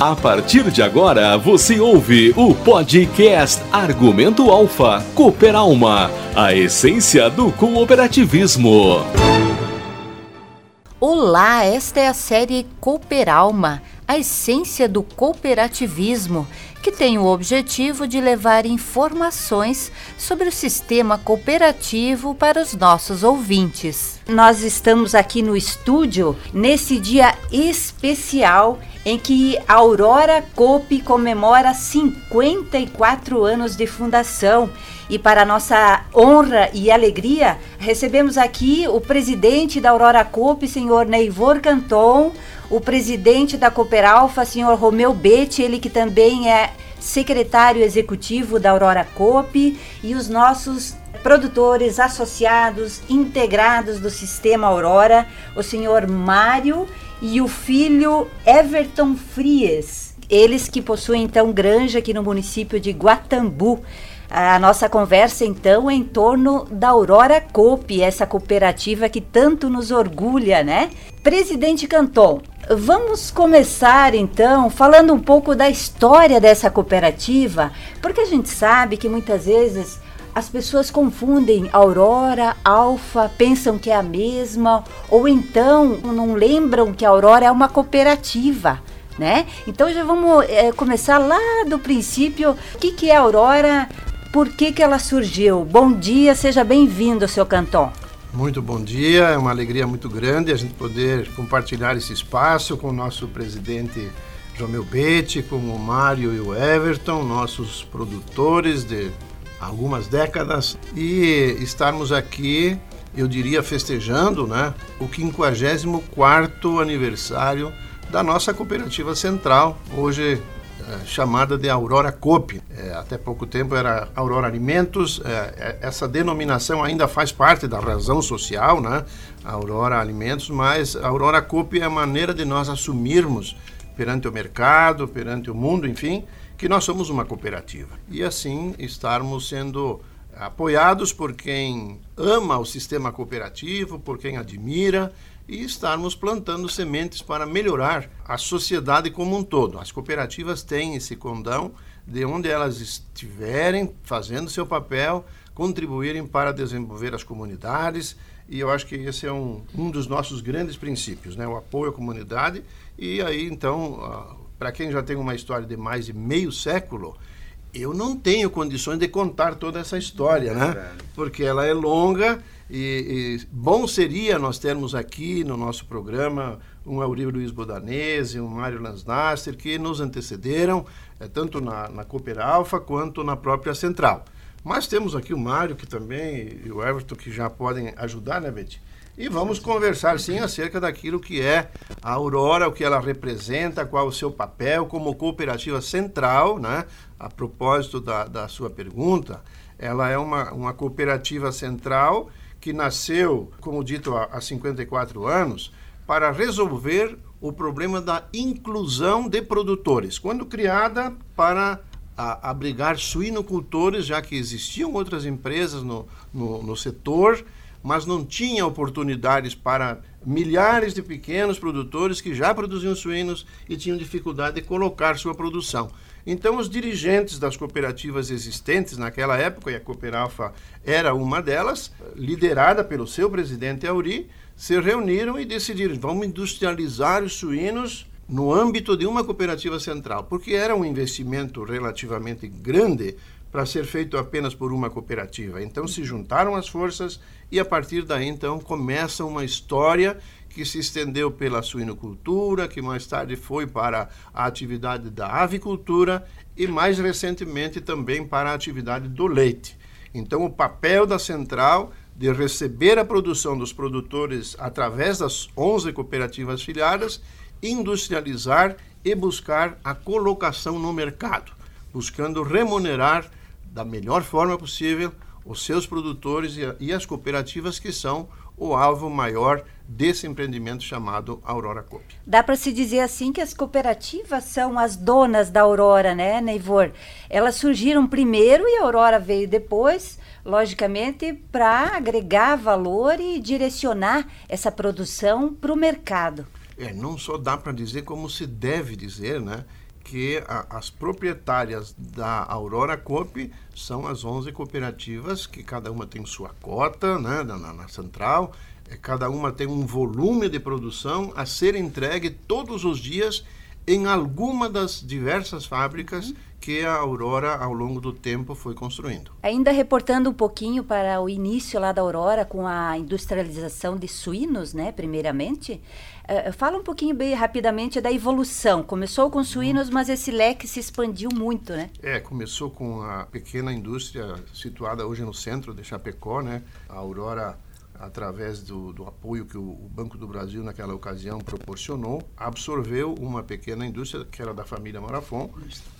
A partir de agora, você ouve o podcast Argumento Alfa Cooper Alma, a essência do cooperativismo. Olá, esta é a série Cooper Alma, a essência do cooperativismo que tem o objetivo de levar informações sobre o sistema cooperativo para os nossos ouvintes. Nós estamos aqui no estúdio nesse dia especial em que a Aurora Coop comemora 54 anos de fundação. E para nossa honra e alegria, recebemos aqui o presidente da Aurora Coop, senhor Neivor Canton, o presidente da Cooperalfa, senhor Romeu Betti, ele que também é secretário executivo da Aurora Coop, e os nossos produtores associados integrados do sistema Aurora, o senhor Mário e o filho Everton Fries. Eles que possuem então granja aqui no município de Guatambu. A nossa conversa então é em torno da Aurora Coop, essa cooperativa que tanto nos orgulha, né? Presidente Canton, vamos começar então falando um pouco da história dessa cooperativa, porque a gente sabe que muitas vezes as pessoas confundem Aurora, Alfa, pensam que é a mesma, ou então não lembram que a Aurora é uma cooperativa. Né? Então já vamos é, começar lá do princípio. O que, que é a Aurora? Por que, que ela surgiu? Bom dia, seja bem-vindo, seu Canton. Muito bom dia, é uma alegria muito grande a gente poder compartilhar esse espaço com o nosso presidente Romeu Betti, com o Mário e o Everton, nossos produtores de algumas décadas, e estarmos aqui, eu diria, festejando né, o 54 aniversário da nossa cooperativa central, hoje é, chamada de Aurora Coop. É, até pouco tempo era Aurora Alimentos. É, essa denominação ainda faz parte da razão social, né? Aurora Alimentos, mas Aurora Coop é a maneira de nós assumirmos perante o mercado, perante o mundo, enfim, que nós somos uma cooperativa. E assim estarmos sendo apoiados por quem ama o sistema cooperativo, por quem admira e estarmos plantando sementes para melhorar a sociedade como um todo. As cooperativas têm esse condão de onde elas estiverem fazendo seu papel, contribuírem para desenvolver as comunidades, e eu acho que esse é um, um dos nossos grandes princípios, né? o apoio à comunidade. E aí, então, para quem já tem uma história de mais de meio século, eu não tenho condições de contar toda essa história, né? Porque ela é longa e, e, bom seria nós termos aqui no nosso programa um Aurílio Luiz Bodanese, um Mário Lansnaster, que nos antecederam, é, tanto na, na Cooper Alfa quanto na própria Central. Mas temos aqui o Mário, que também, e o Everton, que já podem ajudar, né, Betty? E vamos conversar, sim, acerca daquilo que é a Aurora, o que ela representa, qual o seu papel como cooperativa central, né? A propósito da, da sua pergunta, ela é uma, uma cooperativa central que nasceu, como dito, há 54 anos, para resolver o problema da inclusão de produtores, quando criada para abrigar suinocultores, já que existiam outras empresas no, no, no setor, mas não tinha oportunidades para milhares de pequenos produtores que já produziam suínos e tinham dificuldade de colocar sua produção. Então, os dirigentes das cooperativas existentes naquela época, e a Cooperalfa era uma delas, liderada pelo seu presidente Auri, se reuniram e decidiram: vamos industrializar os suínos no âmbito de uma cooperativa central, porque era um investimento relativamente grande para ser feito apenas por uma cooperativa. Então se juntaram as forças e a partir daí então começa uma história que se estendeu pela suinocultura, que mais tarde foi para a atividade da avicultura e mais recentemente também para a atividade do leite. Então, o papel da central de receber a produção dos produtores através das 11 cooperativas filiadas, industrializar e buscar a colocação no mercado, buscando remunerar da melhor forma possível os seus produtores e as cooperativas que são o alvo maior desse empreendimento chamado Aurora Coop. Dá para se dizer assim que as cooperativas são as donas da Aurora, né, Neivor? Elas surgiram primeiro e a Aurora veio depois, logicamente, para agregar valor e direcionar essa produção para o mercado. É, não só dá para dizer como se deve dizer, né? Que a, as proprietárias da Aurora Coop são as 11 cooperativas que cada uma tem sua cota né, na, na central, é, cada uma tem um volume de produção a ser entregue todos os dias em alguma das diversas fábricas que a Aurora, ao longo do tempo, foi construindo. Ainda reportando um pouquinho para o início lá da Aurora, com a industrialização de suínos, né, primeiramente, uh, fala um pouquinho bem rapidamente da evolução. Começou com suínos, mas esse leque se expandiu muito, né? É, começou com a pequena indústria situada hoje no centro de Chapecó, né? A Aurora através do, do apoio que o, o, Banco do Brasil naquela ocasião proporcionou, absorveu uma pequena indústria que era da família Marafon,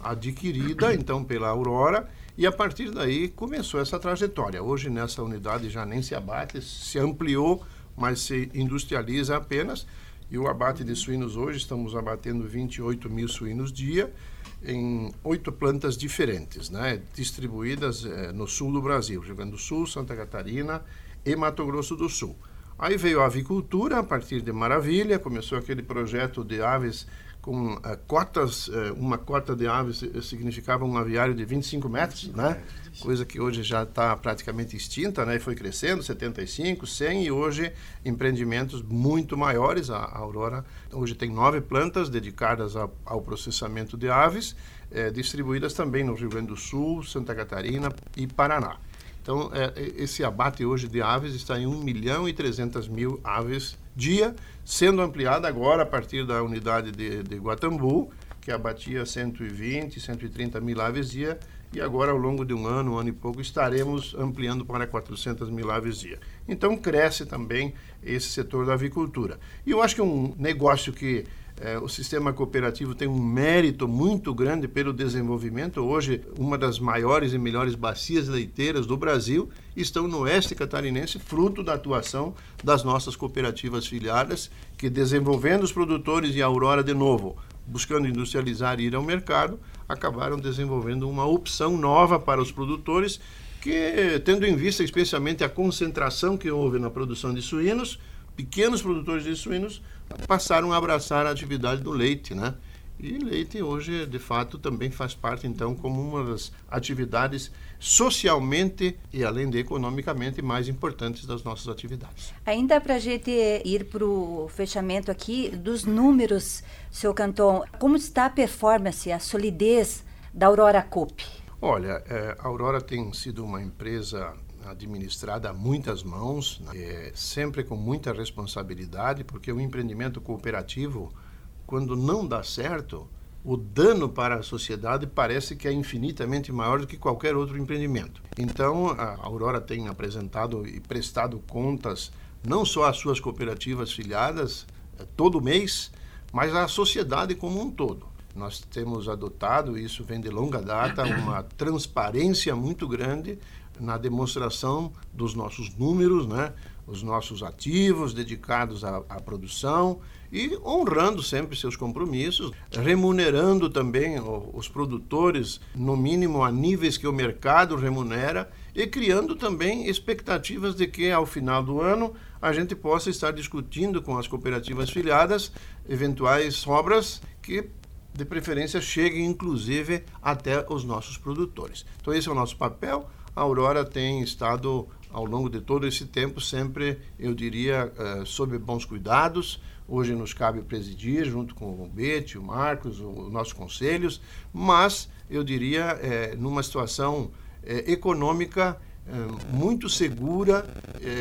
adquirida então pela Aurora, e a partir daí começou essa trajetória. Hoje nessa unidade já nem se abate, se ampliou, mas se industrializa apenas. E o abate de suínos hoje, estamos abatendo 28 mil suínos dia em oito plantas diferentes, né, distribuídas eh, no sul do Brasil, Rio Grande do Sul, Santa Catarina e Mato Grosso do Sul. Aí veio a avicultura, a partir de Maravilha, começou aquele projeto de aves com uh, cotas, uh, uma cota de aves significava um aviário de 25 metros, né? coisa que hoje já está praticamente extinta, né? e foi crescendo, 75, 100, e hoje empreendimentos muito maiores. A, a Aurora hoje tem nove plantas dedicadas a, ao processamento de aves, eh, distribuídas também no Rio Grande do Sul, Santa Catarina e Paraná. Então, esse abate hoje de aves está em 1 milhão e 300 mil aves dia, sendo ampliado agora a partir da unidade de, de Guatambu, que abatia 120, 130 mil aves dia, e agora, ao longo de um ano, um ano e pouco, estaremos ampliando para 400 mil aves dia. Então, cresce também esse setor da avicultura. E eu acho que um negócio que é, o sistema cooperativo tem um mérito muito grande pelo desenvolvimento. Hoje, uma das maiores e melhores bacias leiteiras do Brasil estão no oeste catarinense, fruto da atuação das nossas cooperativas filiadas, que desenvolvendo os produtores e a Aurora de novo, buscando industrializar e ir ao mercado, acabaram desenvolvendo uma opção nova para os produtores que, tendo em vista especialmente a concentração que houve na produção de suínos, pequenos produtores de suínos passaram a abraçar a atividade do leite, né? E leite hoje, de fato, também faz parte, então, como uma das atividades socialmente e, além de economicamente, mais importantes das nossas atividades. Ainda para a gente ir para o fechamento aqui dos números, seu Canton, como está a performance, a solidez da Aurora Coop? Olha, é, a Aurora tem sido uma empresa administrada a muitas mãos, né? é, sempre com muita responsabilidade, porque o empreendimento cooperativo, quando não dá certo, o dano para a sociedade parece que é infinitamente maior do que qualquer outro empreendimento. Então, a Aurora tem apresentado e prestado contas não só às suas cooperativas filiadas é, todo mês, mas à sociedade como um todo. Nós temos adotado, isso vem de longa data, uma transparência muito grande na demonstração dos nossos números, né? os nossos ativos dedicados à, à, produção e honrando sempre seus compromissos, remunerando também os produtores, no mínimo a níveis que o mercado remunera, e criando também expectativas de que ao final do ano a gente possa estar discutindo com as cooperativas filiadas eventuais sobras que de preferência cheguem inclusive até os nossos produtores. Então esse é o nosso papel a Aurora tem estado, ao longo de todo esse tempo, sempre, eu diria, uh, sob bons cuidados. Hoje nos cabe presidir, junto com o Bete, o Marcos, os nossos conselhos, mas, eu diria, é, numa situação é, econômica muito segura,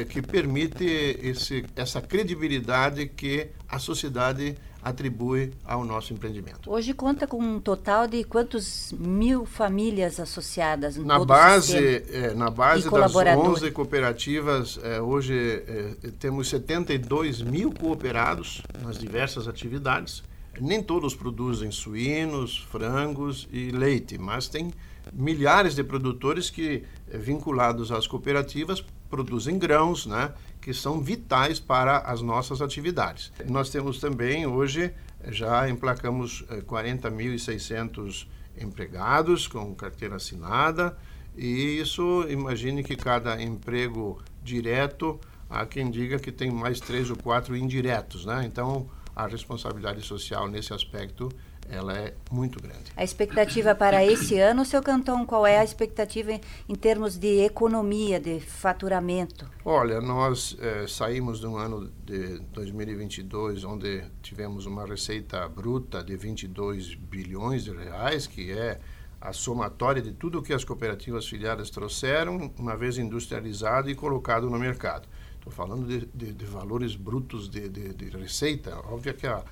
que permite esse, essa credibilidade que a sociedade atribui ao nosso empreendimento. Hoje conta com um total de quantos mil famílias associadas no na base é, na base das 11 cooperativas é, hoje é, temos 72 mil cooperados nas diversas atividades nem todos produzem suínos frangos e leite mas tem milhares de produtores que vinculados às cooperativas produzem grãos, né, que são vitais para as nossas atividades. Nós temos também hoje já emplacamos 40.600 eh, empregados com carteira assinada e isso imagine que cada emprego direto há quem diga que tem mais três ou quatro indiretos, né? Então a responsabilidade social nesse aspecto ela é muito grande. A expectativa para esse ano, seu Cantão, qual é a expectativa em, em termos de economia, de faturamento? Olha, nós eh, saímos de um ano de 2022 onde tivemos uma receita bruta de 22 bilhões de reais, que é a somatória de tudo que as cooperativas filiadas trouxeram, uma vez industrializado e colocado no mercado. Estou falando de, de, de, valores brutos de, de, receita. Óbvio que a,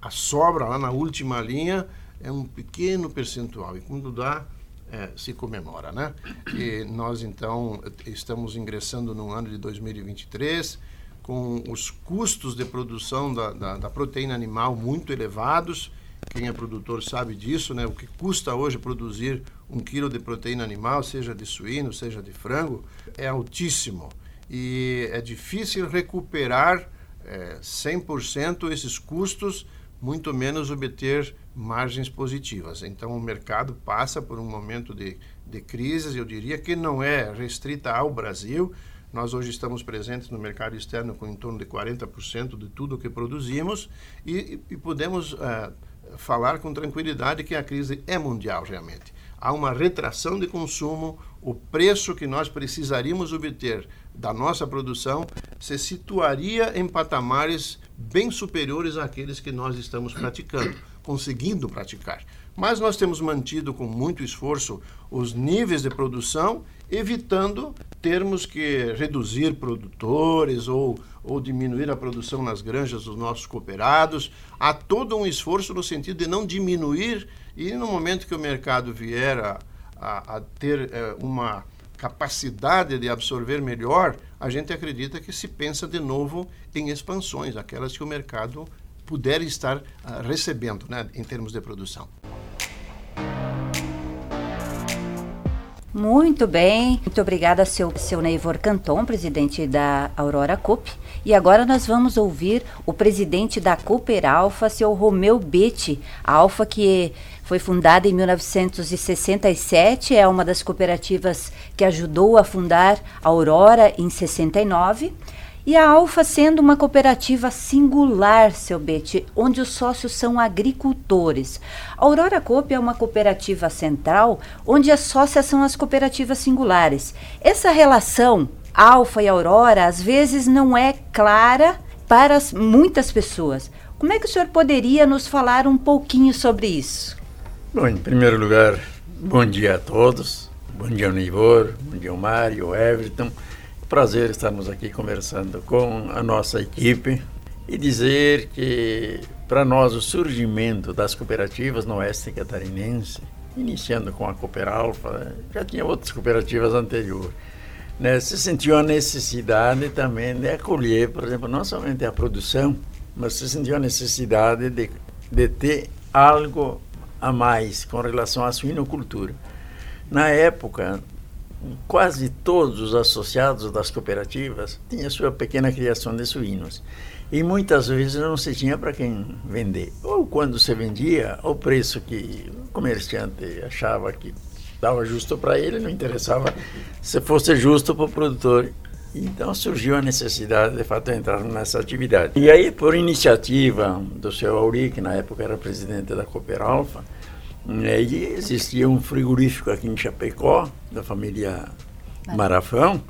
a, sobra lá na última linha é um pequeno percentual e quando dá, é, se comemora, né? E nós, então, estamos ingressando no ano de 2023 com os custos de produção da, da, da proteína animal muito elevados, quem é produtor sabe disso, né? O que custa hoje produzir um quilo de proteína animal, seja de suíno, seja de frango, é altíssimo. E é difícil recuperar é, 100% esses custos, muito menos obter margens positivas. Então, o mercado passa por um momento de, de crise, eu diria que não é restrita ao Brasil. Nós hoje estamos presentes no mercado externo com em torno de 40% de tudo que produzimos e, e podemos. Uh, falar com tranquilidade que a crise é mundial realmente. Há uma retração de consumo, o preço que nós precisaríamos obter da nossa produção se situaria em patamares bem superiores àqueles que nós estamos praticando, conseguindo praticar. Mas nós temos mantido com muito esforço os níveis de produção, evitando termos que reduzir produtores ou, ou diminuir a produção nas granjas dos nossos cooperados. Há todo um esforço no sentido de não diminuir e no momento que o mercado vier a, a, a ter é, uma capacidade de absorver melhor, a gente acredita que se pensa de novo em expansões, aquelas que o mercado puder estar uh, recebendo né, em termos de produção. Muito bem, muito obrigada, seu, seu Neivor Canton, presidente da Aurora Coop. E agora nós vamos ouvir o presidente da Cooper Alfa, seu Romeu Betti. Alfa que foi fundada em 1967, é uma das cooperativas que ajudou a fundar a Aurora em 69 e a Alfa sendo uma cooperativa singular, seu Bete, onde os sócios são agricultores. A Aurora Coop é uma cooperativa central, onde as sócias são as cooperativas singulares. Essa relação Alfa e Aurora às vezes não é clara para muitas pessoas. Como é que o senhor poderia nos falar um pouquinho sobre isso? Bom, em primeiro lugar, bom dia a todos. Bom dia, Nivor. Bom dia, Mário, Everton prazer estarmos aqui conversando com a nossa equipe e dizer que para nós o surgimento das cooperativas no oeste catarinense, iniciando com a Cooper Alfa, já tinha outras cooperativas anteriores, né, se sentiu a necessidade também de acolher, por exemplo, não somente a produção, mas se sentiu a necessidade de, de ter algo a mais com relação à suinocultura. Na época, quase todos os associados das cooperativas tinham sua pequena criação de suínos. E muitas vezes não se tinha para quem vender. Ou quando se vendia, o preço que o comerciante achava que estava justo para ele, não interessava se fosse justo para o produtor. Então surgiu a necessidade, de fato, de entrar nessa atividade. E aí, por iniciativa do seu Auri, que na época era presidente da Cooper Alfa, né, e existia um frigorífico aqui em Chapecó, da família Marafão,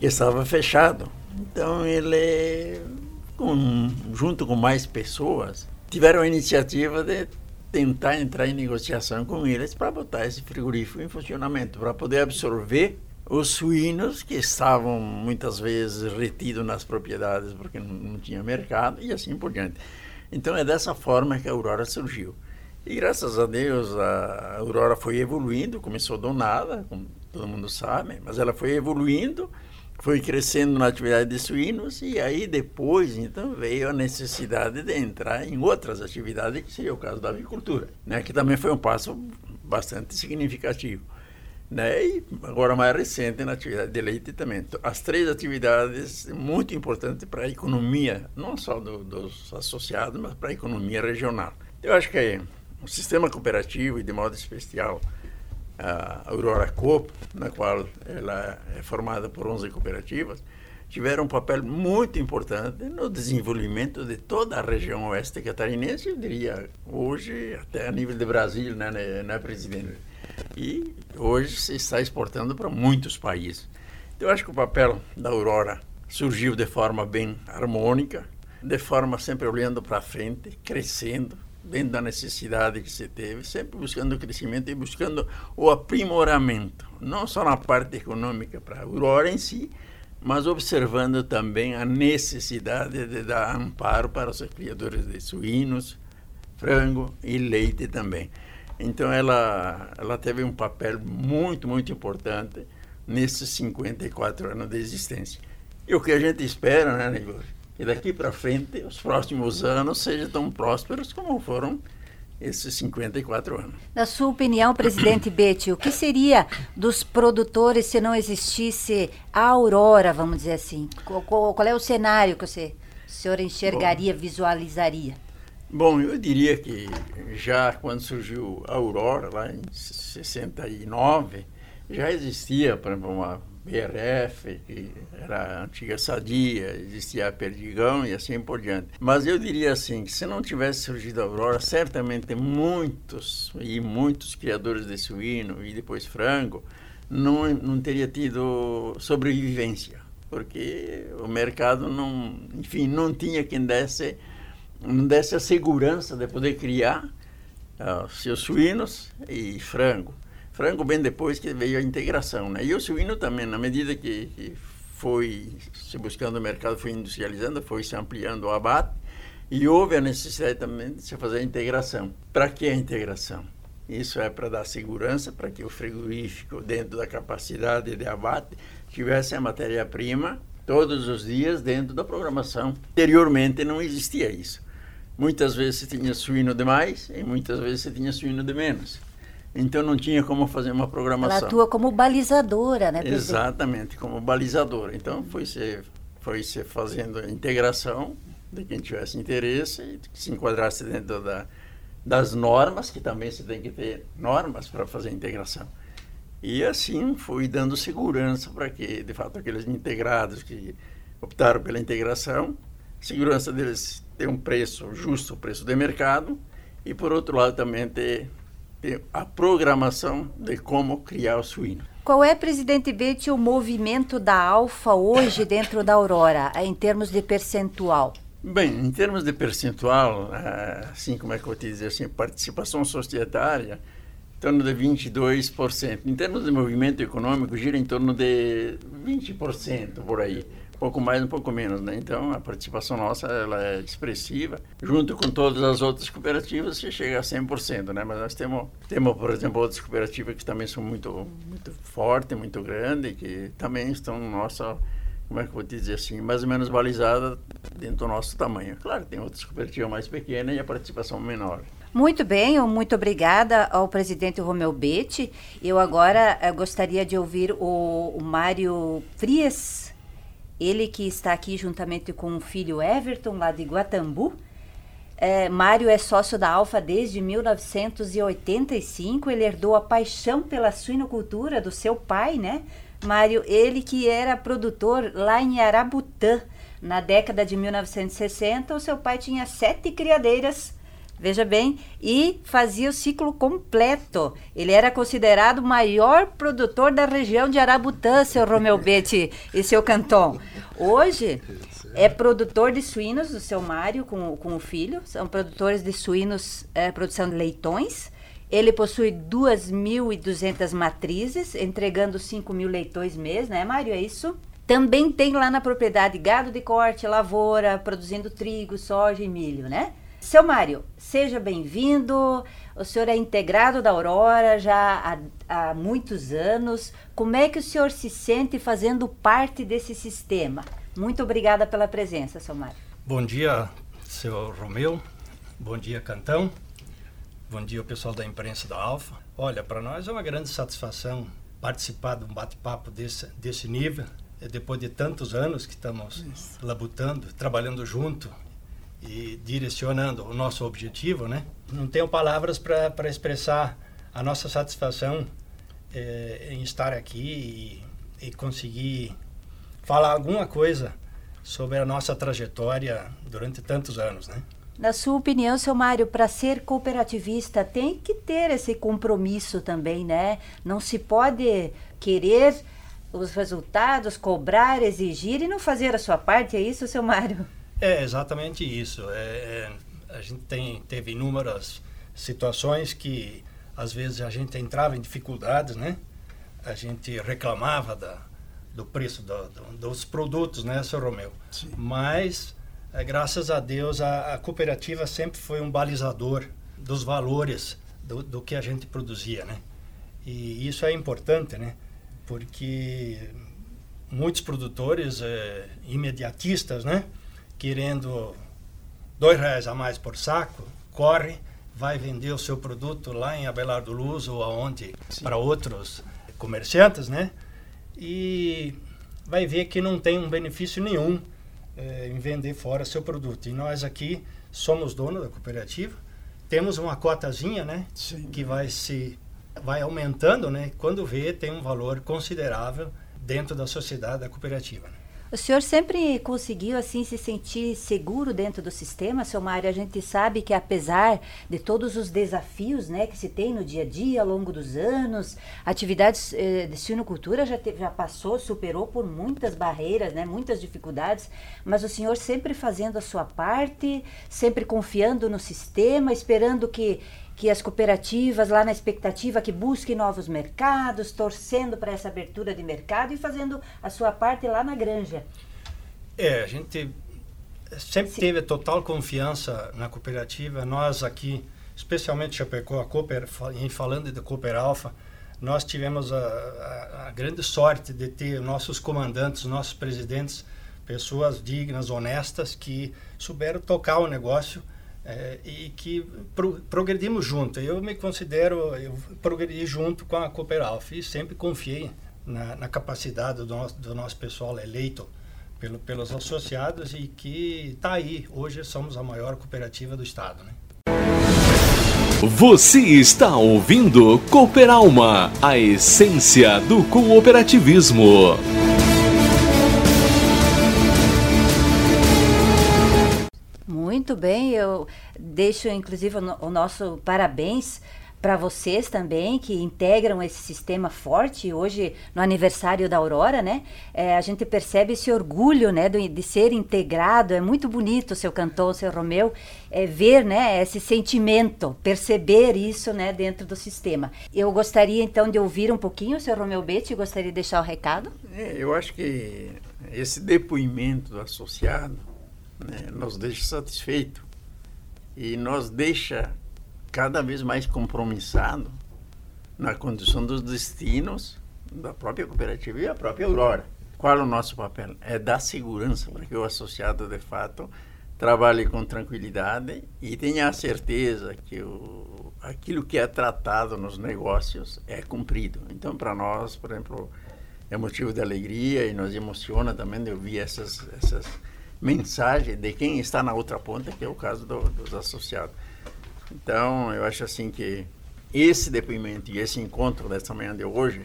que estava fechado. Então ele, com, junto com mais pessoas, tiveram a iniciativa de tentar entrar em negociação com eles para botar esse frigorífico em funcionamento, para poder absorver os suínos que estavam muitas vezes retidos nas propriedades porque não, não tinha mercado e assim por diante. Então é dessa forma que a Aurora surgiu. E graças a Deus a Aurora foi evoluindo, começou do nada, como todo mundo sabe, mas ela foi evoluindo, foi crescendo na atividade de suínos e aí depois então veio a necessidade de entrar em outras atividades, que seria o caso da avicultura, né, que também foi um passo bastante significativo. Né? E agora mais recente na atividade de leite também. Então, as três atividades muito importantes para a economia, não só do, dos associados, mas para a economia regional. Eu acho que é o sistema cooperativo e de modo especial a Aurora Coop, na qual ela é formada por 11 cooperativas, tiveram um papel muito importante no desenvolvimento de toda a região oeste catarinense, eu diria hoje até a nível de Brasil, né, né, né presidente? E hoje se está exportando para muitos países. Então, eu acho que o papel da Aurora surgiu de forma bem harmônica, de forma sempre olhando para frente, crescendo, dentro da necessidade que se teve, sempre buscando crescimento e buscando o aprimoramento, não só na parte econômica para a Aurora em si, mas observando também a necessidade de dar amparo para os criadores de suínos, frango e leite também. Então ela ela teve um papel muito muito importante nesses 54 anos de existência. E o que a gente espera, né, Negócio? Que daqui para frente, os próximos anos sejam tão prósperos como foram esses 54 anos. Na sua opinião, presidente Betty, o que seria dos produtores se não existisse a aurora, vamos dizer assim? Qual, qual é o cenário que você, o senhor enxergaria, Bom, visualizaria? Bom, eu diria que já quando surgiu a aurora, lá em 69, já existia, por exemplo, uma BRF, que era a antiga Sadia, existia a Perdigão e assim por diante. Mas eu diria assim, que se não tivesse surgido a Aurora, certamente muitos e muitos criadores de suíno e depois frango não, não teria tido sobrevivência, porque o mercado não, enfim, não tinha quem desse, não desse a segurança de poder criar uh, seus suínos e frango frango bem depois que veio a integração, né? E o suíno também, na medida que, que foi se buscando o mercado, foi industrializando, foi se ampliando o abate e houve a necessidade também de se fazer a integração. Para que a integração? Isso é para dar segurança para que o frigorífico, dentro da capacidade de abate, tivesse a matéria-prima todos os dias dentro da programação. Anteriormente não existia isso. Muitas vezes se tinha suíno demais e muitas vezes se tinha suíno de menos. Então não tinha como fazer uma programação. Ela atua como balizadora, né? Exatamente, como balizadora. Então foi se, foi se fazendo a integração de quem tivesse interesse e que se enquadrasse dentro da, das normas, que também se tem que ter normas para fazer a integração. E assim fui dando segurança para que, de fato, aqueles integrados que optaram pela integração, segurança deles ter um preço justo, o preço de mercado, e por outro lado também ter a programação de como criar o suíno. Qual é, presidente Betty, o movimento da Alfa hoje dentro da Aurora, em termos de percentual? Bem, em termos de percentual, eh, assim como é que eu te dizer assim, participação societária, em torno de 22%. Em termos de movimento econômico, gira em torno de 20% por aí pouco mais, um pouco menos, né? Então a participação nossa ela é expressiva. Junto com todas as outras cooperativas, você chega a 100%, né? Mas nós temos, temos por exemplo, outras cooperativas que também são muito, muito fortes, muito grandes, que também estão no como é que eu vou te dizer assim, mais ou menos balizadas dentro do nosso tamanho. Claro, tem outras cooperativas mais pequenas e a participação menor. Muito bem, muito obrigada ao presidente Romeu Betti. Eu agora eh, gostaria de ouvir o, o Mário Frias ele que está aqui juntamente com o filho Everton, lá de Guatambu. É, Mário é sócio da Alfa desde 1985. Ele herdou a paixão pela suinocultura do seu pai, né? Mário, ele que era produtor lá em Arabutã. Na década de 1960, o seu pai tinha sete criadeiras veja bem, e fazia o ciclo completo. Ele era considerado o maior produtor da região de Arabutã, seu Romeu Betti e seu Canton. Hoje é produtor de suínos do seu Mário com, com o filho, são produtores de suínos, é, produção de leitões. Ele possui 2.200 matrizes, entregando 5 mil leitões mês, né, Mário? É isso? Também tem lá na propriedade gado de corte, lavoura, produzindo trigo, soja e milho, né? Seu Mário, seja bem-vindo. O senhor é integrado da Aurora já há, há, muitos anos. Como é que o senhor se sente fazendo parte desse sistema? Muito obrigada pela presença, seu Mário. Bom dia, seu Romeu. Bom dia, Cantão. Bom dia, o pessoal da imprensa da Alfa. Olha, para nós é uma grande satisfação participar de um bate-papo desse, desse nível. É depois de tantos anos que estamos Isso. labutando, trabalhando junto e direcionando o nosso objetivo, né? Não tenho palavras para expressar a nossa satisfação é, em estar aqui e, e, conseguir falar alguma coisa sobre a nossa trajetória durante tantos anos, né? Na sua opinião, seu Mário, para ser cooperativista tem que ter esse compromisso também, né? Não se pode querer os resultados, cobrar, exigir e não fazer a sua parte, é isso, seu Mário? É exatamente isso. É, é, a gente tem, teve inúmeras situações que às vezes a gente entrava em dificuldades, né? A gente reclamava da, do preço do, do, dos produtos, né, seu Romeu? Sim. Mas, é, graças a Deus, a, a, cooperativa sempre foi um balizador dos valores do, do que a gente produzia, né? E isso é importante, né? Porque muitos produtores é, imediatistas, né? Querendo dois reais a mais por saco, corre, vai vender o seu produto lá em Abelardo Luz ou aonde para outros comerciantes, né? E vai ver que não tem um benefício nenhum é, em vender fora seu produto. E nós aqui somos donos da cooperativa, temos uma cotazinha, né? Sim. Que vai se vai aumentando, né? Quando vê tem um valor considerável dentro da sociedade da cooperativa. Né? O senhor sempre conseguiu assim se sentir seguro dentro do sistema, seu Mário? A gente sabe que apesar de todos os desafios, né, que se tem no dia a dia ao longo dos anos, atividades eh, de sinocultura já teve, já passou, superou por muitas barreiras, né, muitas dificuldades, mas o senhor sempre fazendo a sua parte, sempre confiando no sistema, esperando que que as cooperativas, lá na expectativa, que busquem novos mercados, torcendo para essa abertura de mercado e fazendo a sua parte lá na granja. É, a gente sempre Sim. teve total confiança na cooperativa. Nós aqui, especialmente Chapecó, a Cooper, em falando de Cooper Alpha, nós tivemos a, a, a, grande sorte de ter nossos comandantes, nossos presidentes, pessoas dignas, honestas, que souberam tocar o negócio é, e que pro, progredimos junto. Eu me considero, eu progredi junto com a Cooperalf e sempre confiei na, na capacidade do nosso, do nosso pessoal eleito pelo, pelos associados e que está aí. Hoje somos a maior cooperativa do estado. Né? Você está ouvindo Cooperalma, a essência do cooperativismo. Muito bem, eu deixo inclusive o, nosso parabéns para vocês também que integram esse sistema forte hoje no aniversário da Aurora, né? É, a gente percebe esse orgulho, né, de, de, ser integrado. É muito bonito, seu cantor, seu Romeu, é, ver, né, esse sentimento, perceber isso, né, dentro do sistema. Eu gostaria então de ouvir um pouquinho, seu Romeu Betti, gostaria de deixar o recado. É, eu acho que esse depoimento do associado né, nos deixa satisfeito e nos deixa cada vez mais compromissado na condição dos destinos da própria cooperativa e a própria Aurora. Qual é o nosso papel? É dar segurança para que o associado, de fato, trabalhe com tranquilidade e tenha a certeza que o, aquilo que é tratado nos negócios é cumprido. Então, para nós, por exemplo, é motivo de alegria e nos emociona também de ouvir essas, essas mensagem de quem está na outra ponta, que é o caso do, dos associados. Então, eu acho assim que esse depoimento e esse encontro dessa manhã de hoje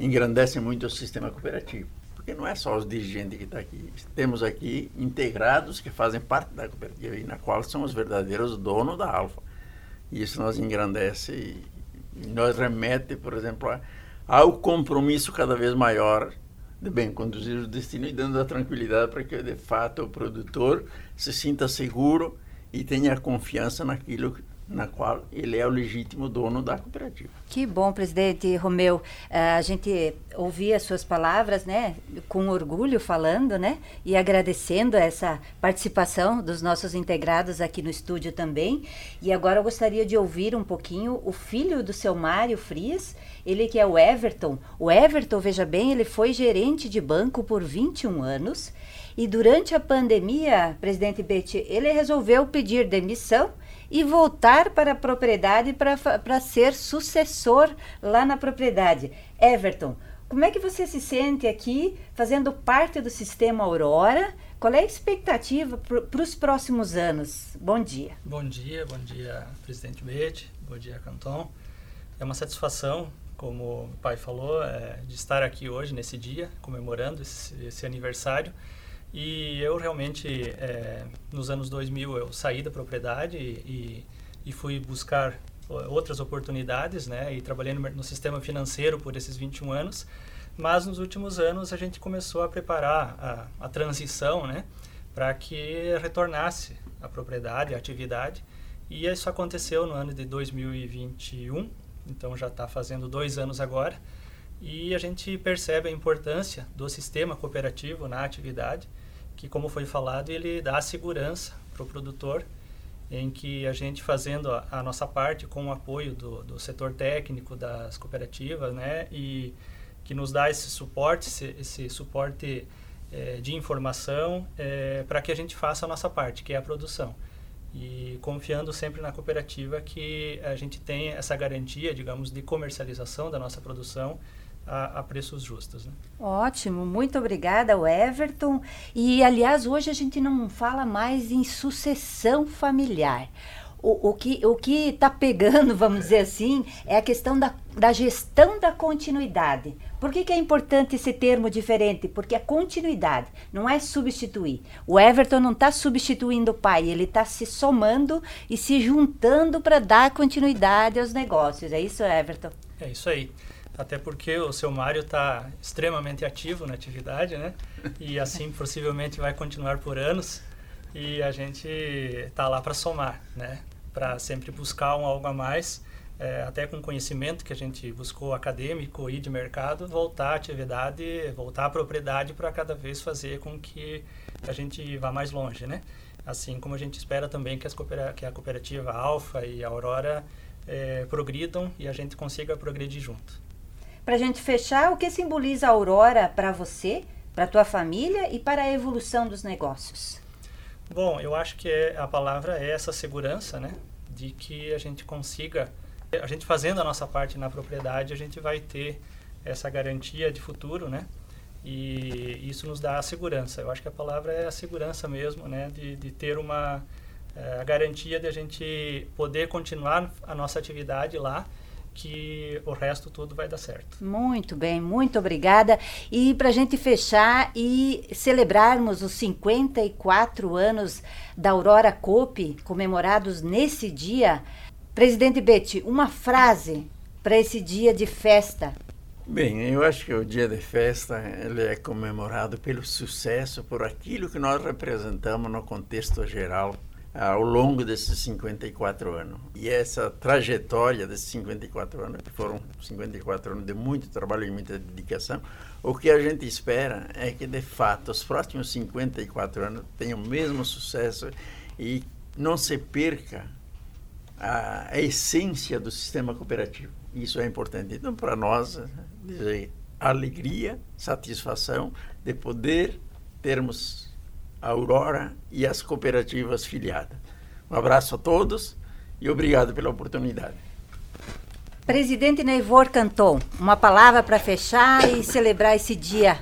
engrandece muito o sistema cooperativo. Porque não é só os dirigentes que estão aqui. Temos aqui integrados que fazem parte da cooperativa e na qual são os verdadeiros donos da Alfa. E isso nos engrandece e, e nos remete, por exemplo, ao compromisso cada vez maior de bem conduzir o destino e dando a tranquilidade para que de fato o produtor se sinta seguro e tenha confiança naquilo na qual ele é o legítimo dono da cooperativa. Que bom, presidente Romeu. Uh, a gente ouvia as suas palavras, né, com orgulho falando, né, e agradecendo essa participação dos nossos integrados aqui no estúdio também. E agora eu gostaria de ouvir um pouquinho o filho do seu Mário Frias, ele que é o Everton. O Everton, veja bem, ele foi gerente de banco por 21 anos. E durante a pandemia, presidente Betty, ele resolveu pedir demissão e voltar para a propriedade para ser sucessor lá na propriedade. Everton, como é que você se sente aqui fazendo parte do sistema Aurora? Qual é a expectativa para os próximos anos? Bom dia. Bom dia, bom dia, presidente Bete, bom dia, Canton. É uma satisfação como o pai falou, é, de estar aqui hoje, nesse dia, comemorando esse, esse aniversário. E eu realmente, é, nos anos 2000, eu saí da propriedade e, e fui buscar outras oportunidades, né? E trabalhei no, no, sistema financeiro por esses 21 anos. Mas nos últimos anos a gente começou a preparar a, a transição, né? Para que retornasse a propriedade, a atividade. E isso aconteceu no ano de 2021, então já está fazendo dois anos agora. E a gente percebe a importância do sistema cooperativo na atividade que, como foi falado, ele dá segurança para o produtor, em que a gente fazendo a, a, nossa parte com o apoio do, do setor técnico das cooperativas, né, e que nos dá esse suporte, esse, esse suporte é, de informação é, para que a gente faça a nossa parte, que é a produção. E confiando sempre na cooperativa que a gente tem essa garantia, digamos, de comercialização da nossa produção a, a preços justos. Né? Ótimo, muito obrigada, Everton. E, aliás, hoje a gente não fala mais em sucessão familiar. O, o que o está pegando, vamos dizer assim, é a questão da, da gestão da continuidade. Por que, que é importante esse termo diferente? Porque a continuidade não é substituir. O Everton não está substituindo o pai, ele está se somando e se juntando para dar continuidade aos negócios. É isso, Everton? É isso aí até porque o seu Mário está extremamente ativo na atividade, né? E assim possivelmente vai continuar por anos. E a gente está lá para somar, né? Para sempre buscar um algo a mais, é, até com conhecimento que a gente buscou acadêmico e de mercado, voltar à atividade, voltar à propriedade para cada vez fazer com que a gente vá mais longe, né? Assim como a gente espera também que, as coopera que a cooperativa Alfa e a Aurora é, progridam e a gente consiga progredir junto. Para a gente fechar, o que simboliza a Aurora para você, para a tua família e para a evolução dos negócios? Bom, eu acho que é, a palavra é essa segurança, né? De que a gente consiga, a gente fazendo a nossa parte na propriedade, a gente vai ter essa garantia de futuro, né? E isso nos dá a segurança. Eu acho que a palavra é a segurança mesmo, né? De, de ter uma é, a garantia de a gente poder continuar a nossa atividade lá que o resto tudo vai dar certo. Muito bem, muito obrigada. E para a gente fechar e celebrarmos os 54 anos da Aurora Cope, comemorados nesse dia, presidente Betty, uma frase para esse dia de festa. Bem, eu acho que o dia de festa ele é comemorado pelo sucesso, por aquilo que nós representamos no contexto geral ao longo desses 54 anos. E essa trajetória desses 54 anos, que foram 54 anos de muito trabalho e muita dedicação, o que a gente espera é que, de fato, os próximos 54 anos tenham o mesmo sucesso e não se perca a, a essência do sistema cooperativo. Isso é importante. Então, para nós, dizer alegria, satisfação de poder termos a Aurora e as cooperativas filiadas. Um abraço a todos e obrigado pela oportunidade. Presidente Neivor Canton, uma palavra para fechar e celebrar esse dia.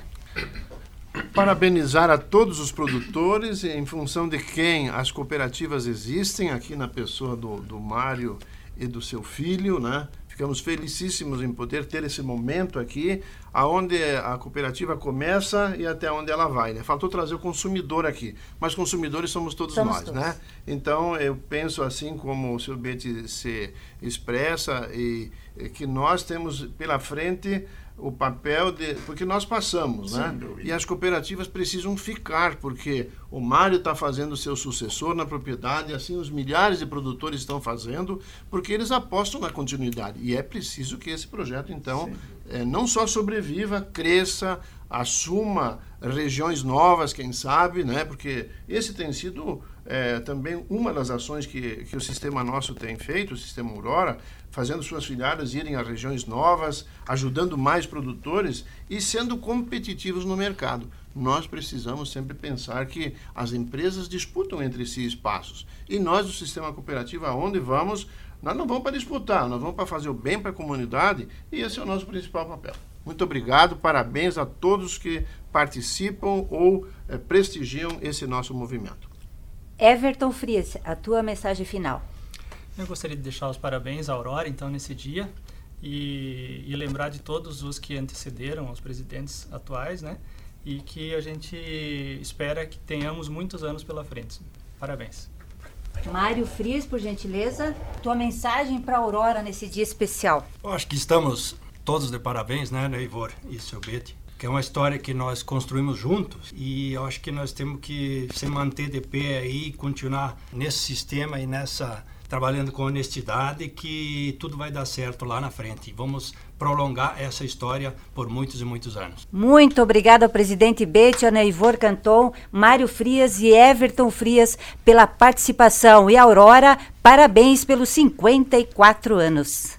Parabenizar a todos os produtores, em função de quem as cooperativas existem, aqui na pessoa do, do Mário e do seu filho, né? Ficamos felicíssimos em poder ter esse momento aqui, aonde a cooperativa começa e até onde ela vai. Né? Faltou trazer o consumidor aqui, mas consumidores somos todos somos nós, todos. né? Então eu penso assim como o senhor Betty se expressa e, e que nós temos pela frente o papel de. Porque nós passamos, Sem né? Dúvida. E as cooperativas precisam ficar, porque o Mário está fazendo o seu sucessor na propriedade, assim os milhares de produtores estão fazendo, porque eles apostam na continuidade. E é preciso que esse projeto, então, é, não só sobreviva, cresça, assuma regiões novas, quem sabe, né? Porque esse tem sido é, também uma das ações que, que o sistema nosso tem feito, o sistema Aurora, fazendo suas filiadas irem a regiões novas, ajudando mais produtores e sendo competitivos no mercado. Nós precisamos sempre pensar que as empresas disputam entre si espaços. E nós, do sistema cooperativo, aonde vamos, nós não vamos para disputar, nós vamos para fazer o bem para a comunidade e esse é o nosso principal papel. Muito obrigado, parabéns a todos que participam ou é, prestigiam esse nosso movimento. Everton Frias, a tua mensagem final. Eu gostaria de deixar os parabéns à Aurora, então, nesse dia. e, e lembrar de todos os que antecederam os presidentes atuais, né? E que a gente espera que tenhamos muitos anos pela frente. Parabéns. Mário Frias, por gentileza, tua mensagem para a Aurora nesse dia especial. Eu acho que estamos todos de parabéns, né, Neivor e seu Bete, que é uma história que nós construímos juntos e eu acho que nós temos que se manter de pé aí e continuar nesse sistema e nessa trabalhando com honestidade que tudo vai dar certo lá na frente. Vamos prolongar essa história por muitos e muitos anos. Muito obrigada ao presidente Bete, Neivor Canton, Mário Frias e Everton Frias pela participação. E Aurora, parabéns pelos 54 anos.